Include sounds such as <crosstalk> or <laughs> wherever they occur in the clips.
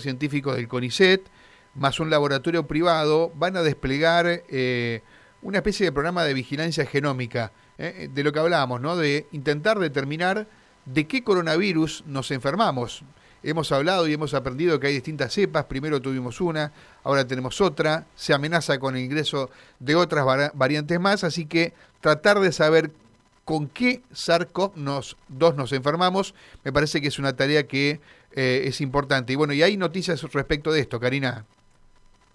científicos del CONICET, más un laboratorio privado, van a desplegar eh, una especie de programa de vigilancia genómica, eh, de lo que hablábamos, ¿no? De intentar determinar de qué coronavirus nos enfermamos. Hemos hablado y hemos aprendido que hay distintas cepas, primero tuvimos una, ahora tenemos otra, se amenaza con el ingreso de otras variantes más, así que tratar de saber con qué SARS-CoV-2 nos enfermamos, me parece que es una tarea que eh, es importante. Y bueno, y hay noticias respecto de esto, Karina.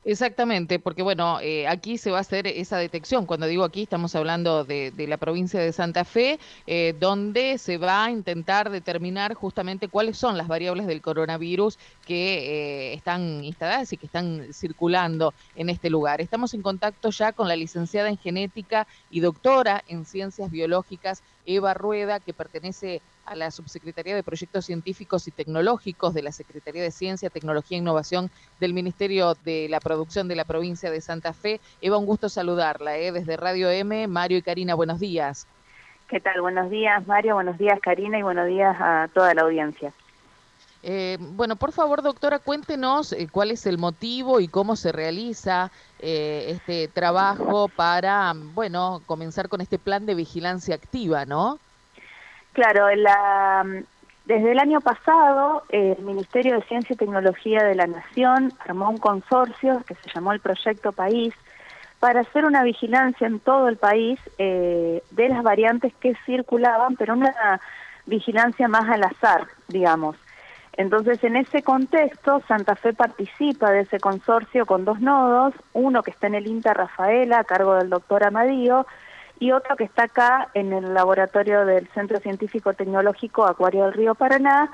Exactamente, porque bueno, eh, aquí se va a hacer esa detección. Cuando digo aquí, estamos hablando de, la provincia de Santa Fe, eh, donde se va a intentar determinar justamente cuáles son las variables del coronavirus que están instaladas y que están circulando en este lugar. Estamos en contacto ya con la licenciada en genética y doctora en ciencias biológicas, Eva Rueda, que pertenece a la Subsecretaría de Proyectos Científicos y Tecnológicos de la Secretaría de Ciencia, Tecnología e Innovación del Ministerio de la Producción de la provincia de Santa Fe. Eva, un gusto saludarla ¿eh? desde Radio M. Mario y Karina, buenos días. ¿Qué tal? Buenos días, Mario, buenos días, Karina, y buenos días a toda la audiencia. Eh, bueno, por favor, doctora, cuéntenos eh, cuál es el motivo y cómo se realiza eh, este trabajo para, bueno, comenzar con este plan de vigilancia activa, ¿no? Claro, desde el año pasado el Ministerio de Ciencia y Tecnología de la Nación armó un consorcio que se llamó el Proyecto País para hacer una vigilancia en todo el país de las variantes que circulaban, pero una vigilancia más al azar, digamos. Entonces, en ese contexto, Santa Fe participa de ese consorcio con dos nodos, uno que está en el INTA Rafaela, a cargo del doctor Amadío, y otro que está acá en el laboratorio del Centro Científico Tecnológico Acuario del Río Paraná,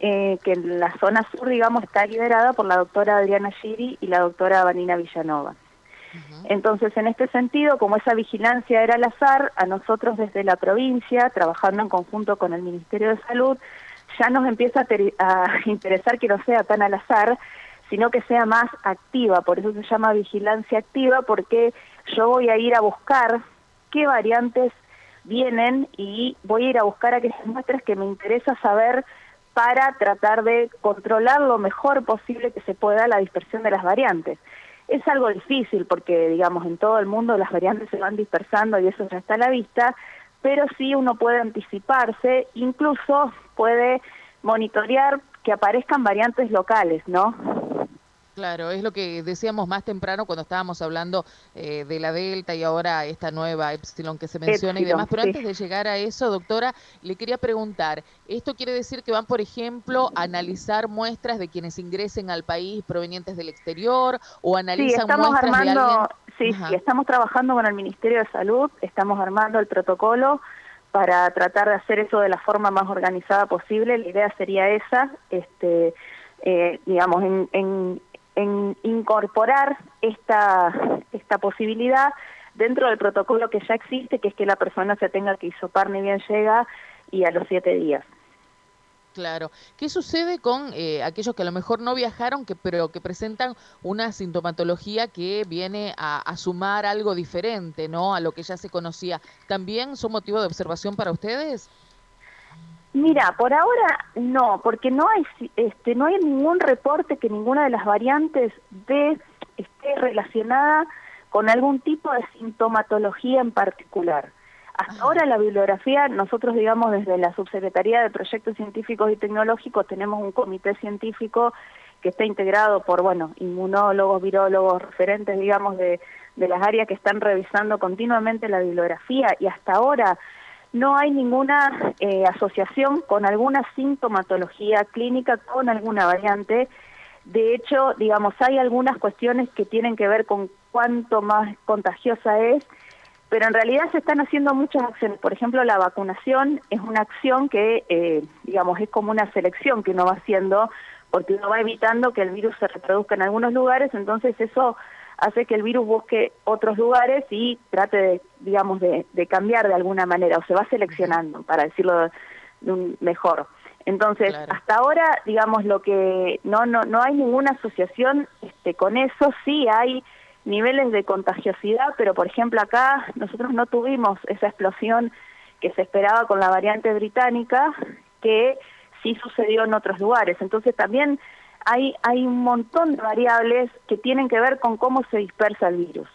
eh, que en la zona sur, digamos, está liderada por la doctora Adriana Giri y la doctora Vanina Villanova. Entonces, en este sentido, como esa vigilancia era al azar, a nosotros desde la provincia, trabajando en conjunto con el Ministerio de Salud, ya nos empieza a, <laughs> interesar que no sea tan al azar, sino que sea más activa, por eso se llama vigilancia activa, porque yo voy a ir a buscar qué variantes vienen y voy a ir a buscar aquellas muestras que me interesa saber para tratar de controlar lo mejor posible que se pueda la dispersión de las variantes. Es algo difícil porque, digamos, en todo el mundo las variantes se van dispersando y eso ya está a la vista, pero sí uno puede anticiparse, incluso puede monitorear que aparezcan variantes locales, ¿no? Claro, es lo que decíamos más temprano cuando estábamos hablando eh, de la Delta y ahora esta nueva Epsilon que se menciona y demás. Pero antes de llegar a eso, doctora, le quería preguntar, ¿esto quiere decir que van, por ejemplo, a analizar muestras de quienes ingresen al país provenientes del exterior o analizan muestras de alguien? Sí, sí, estamos trabajando con el Ministerio de Salud, estamos armando el protocolo para tratar de hacer eso de la forma más organizada posible. La idea sería esa, este, eh, digamos, en, en, incorporar esta, esta posibilidad dentro del protocolo que ya existe, que es que la persona se tenga que isopar ni bien llega y a los siete días. Claro. ¿Qué sucede con eh, aquellos que a lo mejor no viajaron, que, pero que presentan una sintomatología que viene a, sumar algo diferente, ¿no? A lo que ya se conocía. ¿También son motivo de observación para ustedes? Mira, por ahora no, porque no hay, este, no hay ningún reporte que ninguna de las variantes de esté relacionada con algún tipo de sintomatología en particular. Hasta ahora la bibliografía, nosotros digamos desde la Subsecretaría de Proyectos Científicos y Tecnológicos tenemos un comité científico que está integrado por, bueno, inmunólogos, virólogos, referentes, digamos, de, de las áreas que están revisando continuamente la bibliografía y hasta ahora no hay ninguna eh, asociación con alguna sintomatología clínica con alguna variante. De hecho, digamos, hay algunas cuestiones que tienen que ver con cuánto más contagiosa es pero en realidad se están haciendo muchas acciones. Por ejemplo, la vacunación es una acción que, eh, digamos, es como una selección que uno va haciendo porque uno va evitando que el virus se reproduzca en algunos lugares, entonces eso hace que el virus busque otros lugares y trate, de, digamos, de, cambiar de alguna manera, o se va seleccionando, para decirlo mejor. Entonces, hasta ahora, digamos, lo que no, no, no hay ninguna asociación este, con eso, sí hay niveles de contagiosidad, pero por ejemplo acá nosotros no tuvimos esa explosión que se esperaba con la variante británica, que sí sucedió en otros lugares. Entonces también hay, hay un montón de variables que tienen que ver con cómo se dispersa el virus.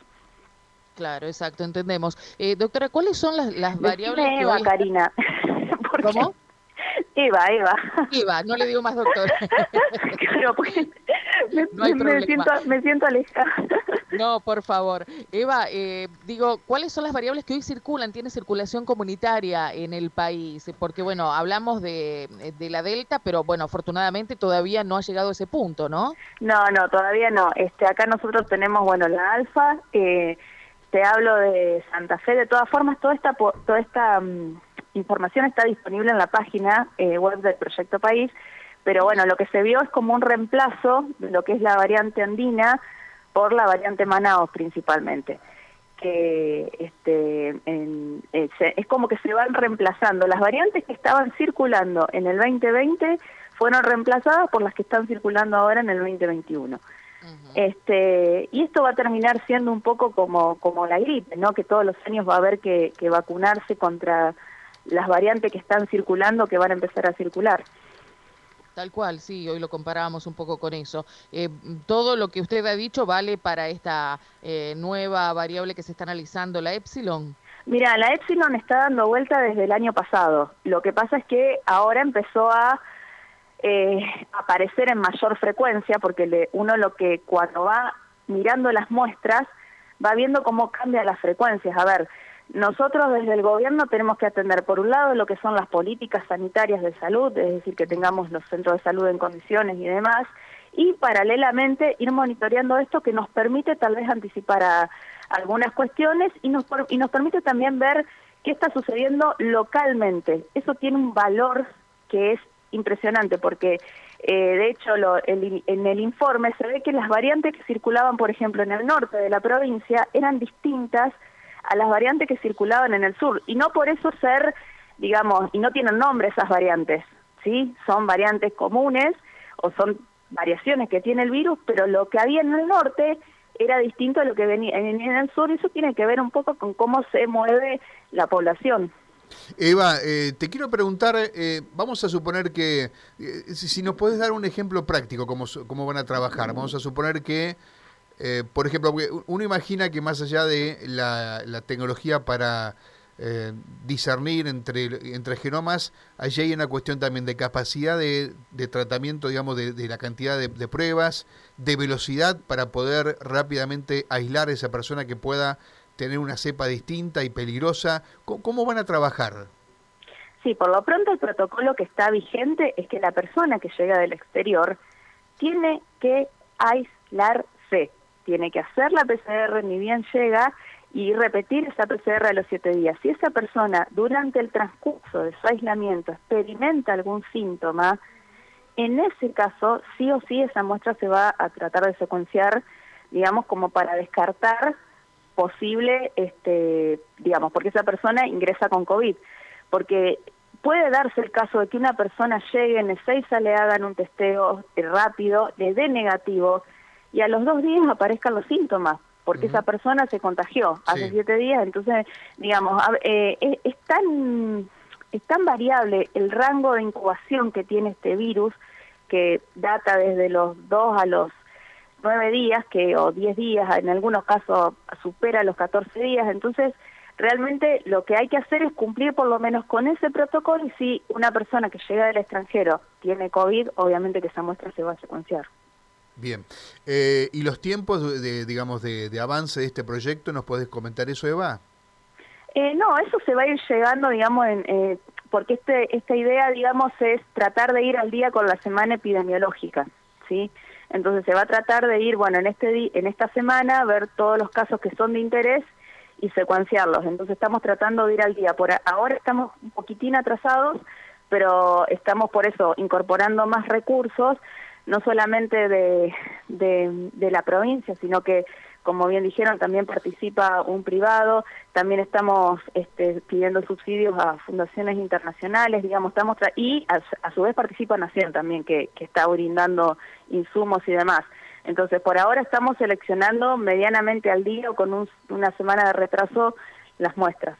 Claro, exacto, entendemos. Eh, doctora, ¿cuáles son las, las variables que Eva, Karina. <laughs> ¿Cómo? Eva, Eva. Eva, no le digo más doctora. <laughs> claro, porque me, siento, me siento alejada. No, por favor. Eva, eh, digo, ¿cuáles son las variables que hoy circulan? Tiene circulación comunitaria en el país, porque bueno, hablamos de, de, la Delta, pero bueno, afortunadamente todavía no ha llegado a ese punto, ¿no? No, no, todavía no. Este, acá nosotros tenemos, bueno, la Alfa, eh, te hablo de Santa Fe, de todas formas, toda esta, toda esta mm, información está disponible en la página eh, web del Proyecto País, pero bueno, lo que se vio es como un reemplazo de lo que es la variante andina por la variante Manaus principalmente que este, eh, es como que se van reemplazando. Las variantes que estaban circulando en el 2020 fueron reemplazadas por las que están circulando ahora en el 2021. este, y esto va a terminar siendo un poco como, como la gripe, ¿no? que todos los años va a haber que, que vacunarse contra las variantes que están circulando que van a empezar a circular. Tal cual, sí, hoy lo comparábamos un poco con eso. Eh, todo lo que usted ha dicho vale para esta eh, nueva variable que se está analizando, la epsilon. Mira, la epsilon está dando vuelta desde el año pasado. Lo que pasa es que ahora empezó a eh, aparecer en mayor frecuencia porque le, uno lo que cuando va mirando las muestras va viendo cómo cambian las frecuencias. A ver, nosotros desde el gobierno tenemos que atender, por un lado, lo que son las políticas sanitarias de salud, es decir, que tengamos los centros de salud en condiciones y demás, y paralelamente ir monitoreando esto que nos permite tal vez anticipar a, algunas cuestiones y nos, y nos permite también ver qué está sucediendo localmente. Eso tiene un valor que es impresionante porque eh, de hecho lo, en el informe se ve que las variantes que circulaban, por ejemplo, en el norte de la provincia eran distintas a las variantes que circulaban en el sur y no por eso ser, digamos, y no tienen nombre esas variantes, ¿sí? Son variantes comunes o son variaciones que tiene el virus, pero lo que había en el norte era distinto a lo que venía en el sur y eso tiene que ver un poco con cómo se mueve la población. Eva, eh, te quiero preguntar, eh, vamos a suponer que, eh, si, nos puedes dar un ejemplo práctico, cómo, cómo van a trabajar, vamos a suponer que eh, por ejemplo, uno imagina que más allá de la, tecnología para eh, discernir entre, entre genomas, allí hay una cuestión también de capacidad de, tratamiento, digamos, de, la cantidad de, pruebas, de velocidad para poder rápidamente aislar a esa persona que pueda tener una cepa distinta y peligrosa. ¿Cómo, van a trabajar? Sí, por lo pronto el protocolo que está vigente es que la persona que llega del exterior tiene que aislarse tiene que hacer la PCR ni bien llega y repetir esa PCR a los siete días. Si esa persona durante el transcurso de su aislamiento experimenta algún síntoma, en ese caso sí o sí esa muestra se va a tratar de secuenciar, digamos, como para descartar posible, este, digamos, porque esa persona ingresa con COVID. Porque puede darse el caso de que una persona llegue en Ezeiza, le hagan un testeo rápido, le dé negativo, y a los dos días aparezcan los síntomas, porque esa persona se contagió hace siete días, entonces, digamos, eh, es, tan, es tan variable el rango de incubación que tiene este virus, que data desde los dos a los nueve días, que o diez días, en algunos casos supera los catorce días, entonces realmente lo que hay que hacer es cumplir por lo menos con ese protocolo y si una persona que llega del extranjero tiene COVID, obviamente que esa muestra se va a secuenciar. Bien. Eh, ¿Y los tiempos, de, digamos, de, avance de este proyecto? ¿Nos puedes comentar eso, Eva? Eh, no, eso se va a ir llegando, digamos, en, eh, porque este, esta idea, digamos, es tratar de ir al día con la semana epidemiológica, ¿sí? Entonces se va a tratar de ir, bueno, en, este en esta semana, ver todos los casos que son de interés y secuenciarlos. Entonces estamos tratando de ir al día. Por ahora estamos un poquitín atrasados, pero estamos por eso incorporando más recursos no solamente de, de, la provincia, sino que, como bien dijeron, también participa un privado, también estamos este, pidiendo subsidios a fundaciones internacionales, digamos, estamos y a, su vez participa Nación también, que, que está brindando insumos y demás. Entonces, por ahora estamos seleccionando medianamente al día o con una semana de retraso las muestras.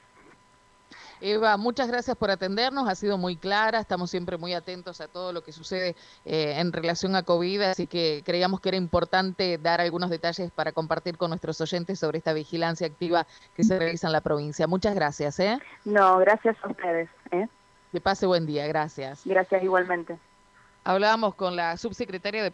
Eva, muchas gracias por atendernos, ha sido muy clara, estamos siempre muy atentos a todo lo que sucede eh, en relación a COVID, así que creíamos que era importante dar algunos detalles para compartir con nuestros oyentes sobre esta vigilancia activa que se realiza en la provincia. Muchas gracias. ¿eh? No, gracias a ustedes. ¿eh? Que pase buen día, gracias. Gracias igualmente. Hablábamos con la subsecretaria de